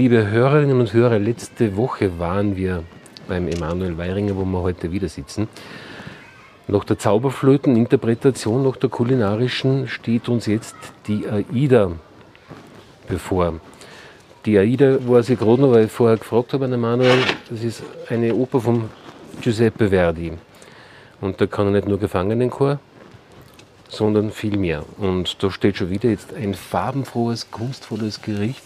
Liebe Hörerinnen und Hörer, letzte Woche waren wir beim Emanuel Weiringer, wo wir heute wieder sitzen. Nach der Zauberflöteninterpretation, nach der kulinarischen, steht uns jetzt die AIDA bevor. Die AIDA war sie gerade noch, weil ich vorher gefragt habe an Emanuel, das ist eine Oper von Giuseppe Verdi. Und da kann er nicht nur Gefangenenchor, sondern viel mehr. Und da steht schon wieder jetzt ein farbenfrohes, kunstvolles Gericht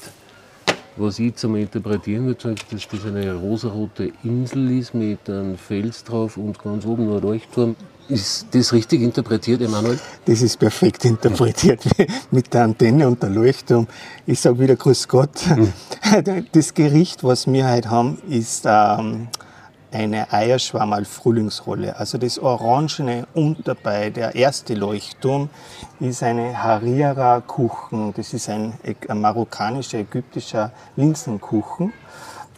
was ich zum Interpretieren würde, sagen, dass das eine rosarote Insel ist mit einem Fels drauf und ganz oben noch ein Leuchtturm. Ist das richtig interpretiert, Emanuel? Das ist perfekt interpretiert mit der Antenne und der Leuchtturm. Ich sage wieder Grüß Gott. Mhm. Das Gericht, was wir heute haben, ist ähm, eine Eierschwammerl Frühlingsrolle. Also das Orangene und dabei der erste Leuchtturm ist eine Harira Kuchen. Das ist ein, ein marokkanischer, ägyptischer Linsenkuchen.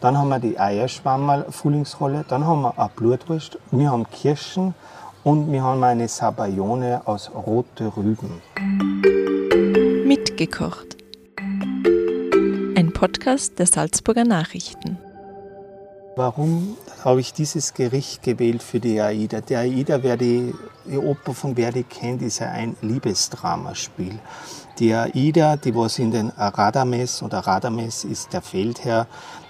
Dann haben wir die Eierschwammerl Frühlingsrolle. Dann haben wir eine Blutwurst. Wir haben Kirschen und wir haben eine Sabayone aus rote Rüben. Mitgekocht. Ein Podcast der Salzburger Nachrichten. Warum habe ich dieses Gericht gewählt für die AIDA? Die AIDA, wer die, die Oper von Verdi kennt, ist ja ein Liebesdramaspiel. Die AIDA, die was in den Radames oder Radames ist der Feldherr,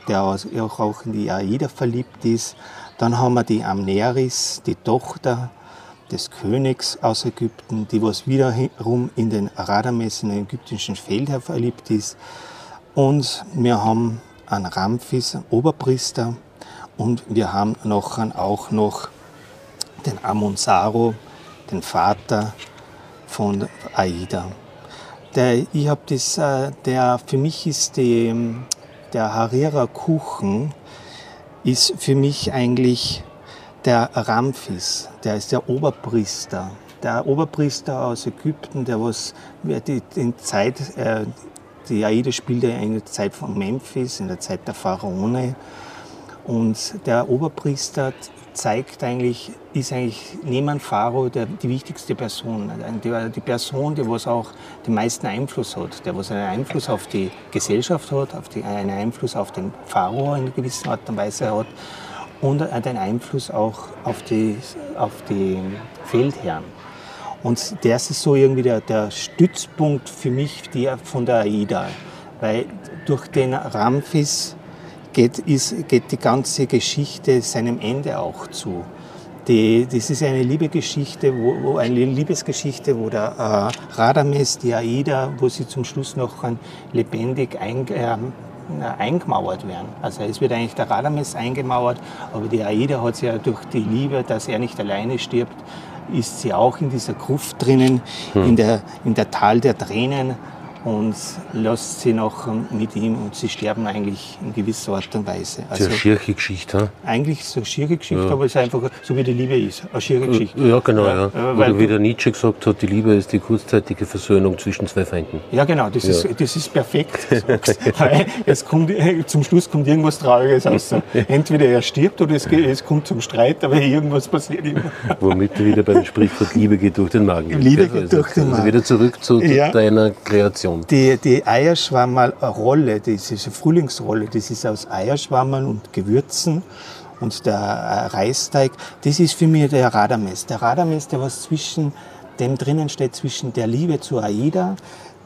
der auch in die AIDA verliebt ist. Dann haben wir die Amneris, die Tochter des Königs aus Ägypten, die was wiederum in den Radames, in den ägyptischen Feldherr verliebt ist. Und wir haben einen Ramphis, einen Oberpriester, und wir haben noch, auch noch den Amonsaro, den Vater von Aida. Der, ich habe das, äh, der, für mich ist die, der Harira Kuchen ist für mich eigentlich der Ramphis, der ist der Oberpriester. Der Oberpriester aus Ägypten, der was die, die Zeit, äh, die Aida spielt ja in der Zeit von Memphis, in der Zeit der Pharaone. Und der Oberpriester zeigt eigentlich, ist eigentlich neben Pharao der, die wichtigste Person. Die, die Person, die was auch den meisten Einfluss hat, der was einen Einfluss auf die Gesellschaft hat, auf die, einen Einfluss auf den Pharao in gewisser Art und Weise hat und einen Einfluss auch auf die, auf die Feldherren. Und der ist so irgendwie der, der Stützpunkt für mich die, von der AIDA. Weil durch den Ramphis geht, ist, geht die ganze Geschichte seinem Ende auch zu. Die, das ist eine Liebesgeschichte, wo, wo, eine Liebesgeschichte, wo der äh, Radames, die Aida, wo sie zum Schluss noch lebendig ein, äh, eingemauert werden. Also es wird eigentlich der Radames eingemauert, aber die Aida hat sie ja durch die Liebe, dass er nicht alleine stirbt, ist sie auch in dieser Gruft drinnen, hm. in, der, in der Tal der Tränen und lässt sie noch mit ihm und sie sterben eigentlich in gewisser Art und Weise. Also, eine schiere Geschichte, he? Eigentlich so eine schiere Geschichte, ja. aber es ist einfach so wie die Liebe ist, eine schiere Geschichte. Ja, genau, ja. ja. Weil wie der Nietzsche gesagt hat, die Liebe ist die kurzzeitige Versöhnung zwischen zwei Feinden. Ja, genau, das, ja. Ist, das ist perfekt. Es kommt, zum Schluss kommt irgendwas Trauriges raus. Entweder er stirbt oder es, es kommt zum Streit, aber irgendwas passiert immer. Womit du wieder beim Sprichwort Liebe geht durch den Magen. Liebe geht also, durch den Magen. Also wieder zurück zu deiner Kreation. Eierschwamm. Die, die Eierschwammerl-Rolle, diese Frühlingsrolle, das ist aus Eierschwammerl und Gewürzen und der äh, Reisteig, das ist für mich der Radames. Der Radames, der was zwischen dem drinnen steht, zwischen der Liebe zu Aida,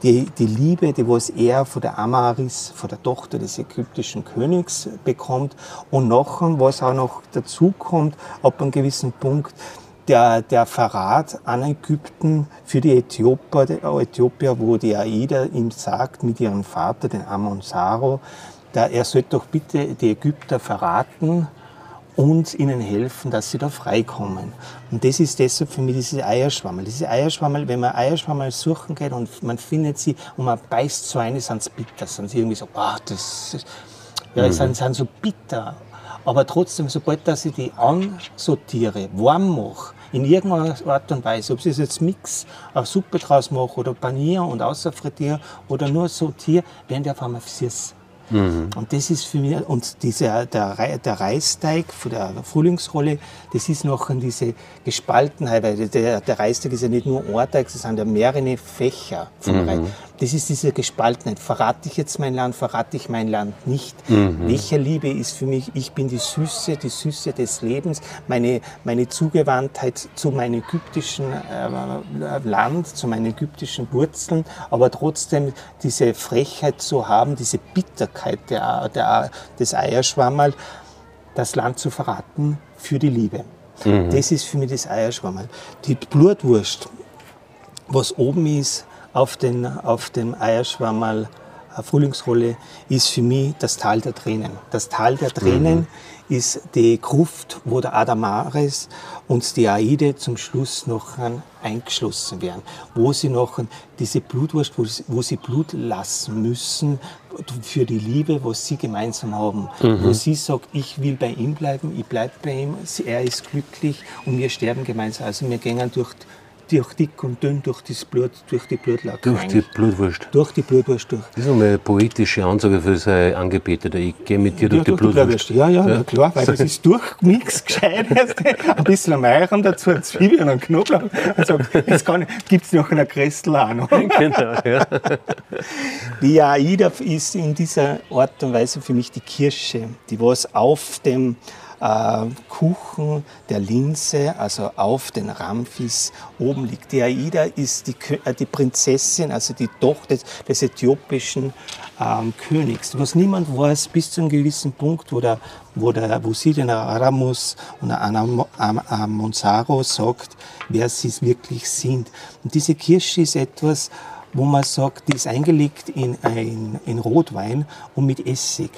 die, die Liebe, die was er von der Amaris, von der Tochter des ägyptischen Königs bekommt und nachher, was auch noch dazu kommt, ab einem gewissen Punkt, der, der Verrat an Ägypten für die Äthiopier, Äthiopier, wo die Aida ihm sagt, mit ihrem Vater, den Amon-Saro, er sollte doch bitte die Ägypter verraten und ihnen helfen, dass sie da freikommen. Und das ist deshalb für mich diese Eierschwammel. Diese Eierschwammel, wenn man Eierschwammel suchen geht und man findet sie und man beißt so eine, sind sie bitter, sind sie irgendwie so, ah, das, ja, mhm. sind, sind so bitter. Aber trotzdem, sobald dass ich die ansortiere, warm mache, in irgendeiner Art und Weise, ob ich jetzt Mix, eine Suppe draus mache oder paniere und außerfrittiere oder nur sortiere, werden die auf einmal süß. Mhm. Und das ist für mich, und dieser, der, der Reisteig von der Frühlingsrolle, das ist noch diese Gespaltenheit, weil der, der Reisteig ist ja nicht nur ein Teig, es sind ja mehrere Fächer vom mhm. Reis. Das ist diese Gespaltenheit. Verrate ich jetzt mein Land, verrate ich mein Land nicht? Welche Liebe ist für mich? Ich bin die Süße, die Süße des Lebens, meine, meine Zugewandtheit zu meinem ägyptischen äh, Land, zu meinen ägyptischen Wurzeln, aber trotzdem diese Frechheit zu haben, diese Bitterkeit der, der, des Eierschwammerl, das Land zu verraten für die Liebe. Das ist für mich das Eierschwammerl. Die Blutwurst, was oben ist auf, den, auf dem Eierschwammerl äh, Frühlingsrolle, ist für mich das Tal der Tränen. Das Tal der Tränen ist die Gruft, wo der Adamares und die Aide zum Schluss noch eingeschlossen werden, wo sie noch diese Blutwurst, wo sie, wo sie Blut lassen müssen für die Liebe, was sie gemeinsam haben. Wo sie sagt, ich will bei ihm bleiben, ich bleibe bei ihm, er ist glücklich und wir sterben gemeinsam. Also wir gehen durch, durch dick und dünn, durch das Blut, durch die Blutlacke. Durch die Blutwurst. durch die Blutwurst durch. Das ist eine poetische Ansage für seine Angebetete. Ich gehe mit dir durch die Ja, Blutwurst. Ja, ja, ja. klar, weil das ist durchgemixt, gescheit. Ein bisschen Meiern dazu, eine Zwiebel und Knoblauch. Also, jetzt gibt es noch einen Kressel auch noch. Genau, ja. Die AIDA ist in dieser Art und Weise für mich die Kirsche, die was auf dem äh, Kuchen der Linse, also auf den Ramphis oben liegt. Die AIDA ist die, äh, die Prinzessin, also die Tochter des, äthiopischen ähm, Königs. Was niemand weiß bis zu einem gewissen Punkt, wo, der, wo, der, wo sie den Aramus und Anam- Am- Amonsaro sagt, wer sie wirklich sind. Und diese Kirsche ist etwas, wo man sagt, die ist eingelegt in, ein, in Rotwein und mit Essig.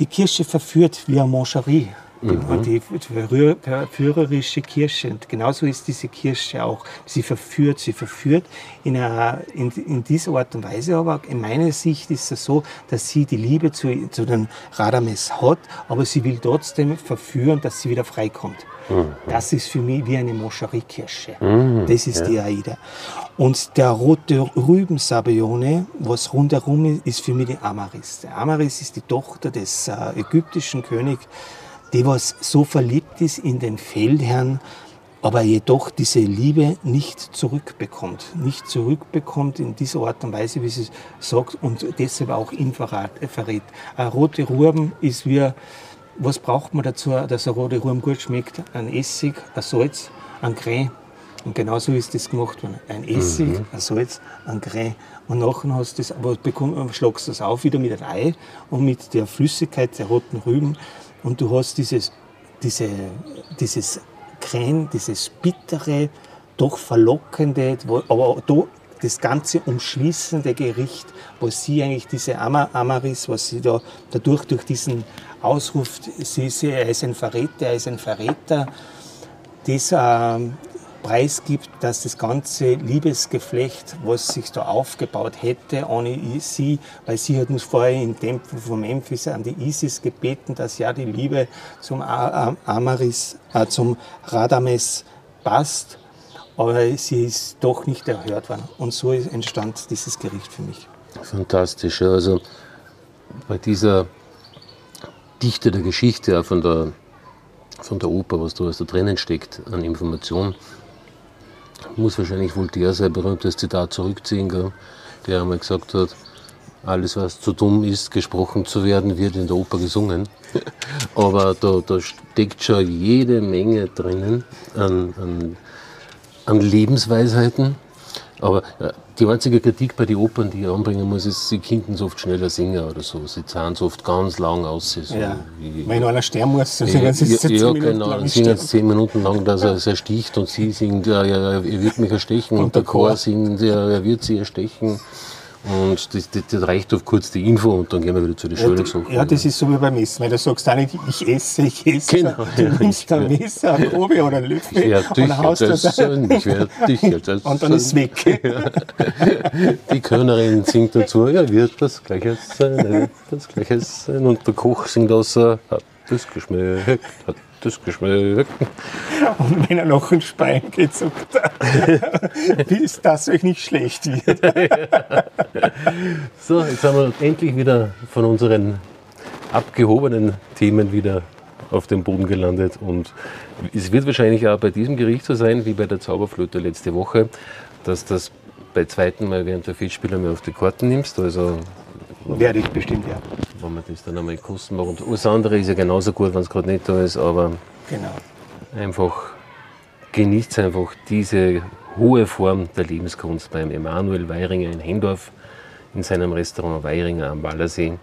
Die Kirsche verführt wie eine Mangerie. Die, verführerische Kirsche. Und genauso ist diese Kirsche auch. Sie verführt, sie verführt in, einer, in, in dieser Art und Weise. Aber in meiner Sicht ist es so, dass sie die Liebe zu, zu den Radames hat, aber sie will trotzdem verführen, dass sie wieder freikommt. Das ist für mich wie eine Moscherie-Kirsche. Das ist die Aida. Und der rote Rübensabione, was rundherum ist, ist für mich die Amaris. Der Amaris ist die Tochter des äh, ägyptischen Königs, die was so verliebt ist in den Feldherrn, aber jedoch diese Liebe nicht zurückbekommt. Nicht zurückbekommt in dieser Art und Weise, wie sie es sagt, und deshalb auch ihn verrat, äh, verrät. Ein rote Ruben ist wie, was braucht man dazu, dass ein roter Ruben gut schmeckt? Ein Essig, ein Salz, ein Creme. Und genauso ist das gemacht worden. Ein Essig, ein Salz, ein Creme. Und nachher hast du das, aber bekomm, schlagst du das auf wieder mit einem Ei und mit der Flüssigkeit der roten Rüben. Und du hast dieses, diese, dieses Creme, dieses bittere, doch verlockende, aber da das ganze umschließende Gericht, was sie eigentlich diese Ama- Amaris, was sie da dadurch durch diesen Ausruf, sie, sie, er ist ein Verräter, er ist ein Verräter, das ähm, preisgibt, dass das ganze Liebesgeflecht, was sich da aufgebaut hätte, ohne sie, weil sie hat uns vorher im Tempel von Memphis an die Isis gebeten, dass ja die Liebe zum Amaris, äh, zum Radames passt, aber sie ist doch nicht erhört worden. Und so entstand dieses Gericht für mich. Fantastisch. Also bei dieser Dichte der Geschichte, von der, von der Oper, was da alles da drinnen steckt an Information, muss wahrscheinlich Voltaire sein berühmtes Zitat zurückziehen, gell, der einmal gesagt hat, alles, was zu dumm ist, gesprochen zu werden, wird in der Oper gesungen. Aber da, da steckt schon jede Menge drinnen an, an, an Lebensweisheiten. Aber äh, die einzige Kritik bei den Opern, die ich anbringen muss, ist, sie könnten so oft schneller singen oder so. Sie zahlen so oft ganz lang aus. So Ja. Wenn einer sterben muss, ja, singen sie ja, zehn ja, Minuten genau. lang Dann singen sie zehn Minuten lang, dass er, dass er sticht und sie singt, ja, er wird mich erstechen. Und, der der Chor Chor. singt, ja, er wird sie erstechen. Und das, das, das reicht auf kurz die Info und dann gehen wir wieder zu den schönen Sachen. Ja, das ist so wie beim Essen, weil du sagst auch nicht, ich esse, ich esse. Genau, Du ja, nimmst ein ja. Messer, eine Probe oder einen Löffel Ich werde dich und haust das essen, ich werde dich essen. und dann ist es weg. Die Körnerin singt dazu, ja, wird das Gleiche sein, wird das Gleiche sein. Und der Koch singt außer, hat das geschmeckt, hat das geschmeckt. Und wenn er noch ein Spein sagt er, bis das euch nicht schlecht wird. So, jetzt sind wir endlich wieder von unseren abgehobenen Themen wieder auf dem Boden gelandet. Und es wird wahrscheinlich auch bei diesem Gericht so sein wie bei der Zauberflöte letzte Woche, dass das bei zweiten Mal während der Festspiele mehr auf die Karten nimmst. Also Werde ich bestimmt, ja. Wenn man das dann einmal kosten mag. Und alles andere ist ja genauso gut, wenn es gerade nicht da ist, aber Genau. einfach genießt einfach diese hohe Form der Lebenskunst beim Emanuel Weiringer in Hendorf in seinem Restaurant Weiringer am Wallersee.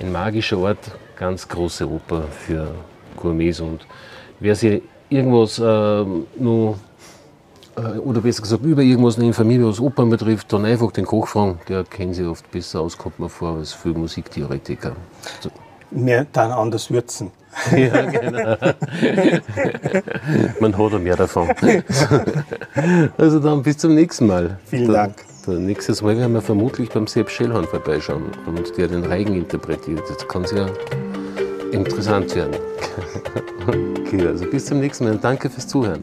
Ein magischer Ort, ganz große Oper für Gourmets und wer sich irgendwas äh, nur oder besser gesagt über irgendwas noch informieren, was Opern betrifft, dann einfach den Koch fragen, der kennt sich oft besser aus, kommt mir vor, als für Musiktheoretiker. So. Mehr dann anders würzen. Ja, genau. Man hat ja mehr davon. Also dann bis zum nächsten Mal. Vielen Da- Dank. da Nächstes Mal werden wir vermutlich beim Sepp Schellhorn vorbeischauen und der den Reigen interpretiert. Das kann sehr interessant werden. Okay, also bis zum nächsten Mal und danke fürs Zuhören.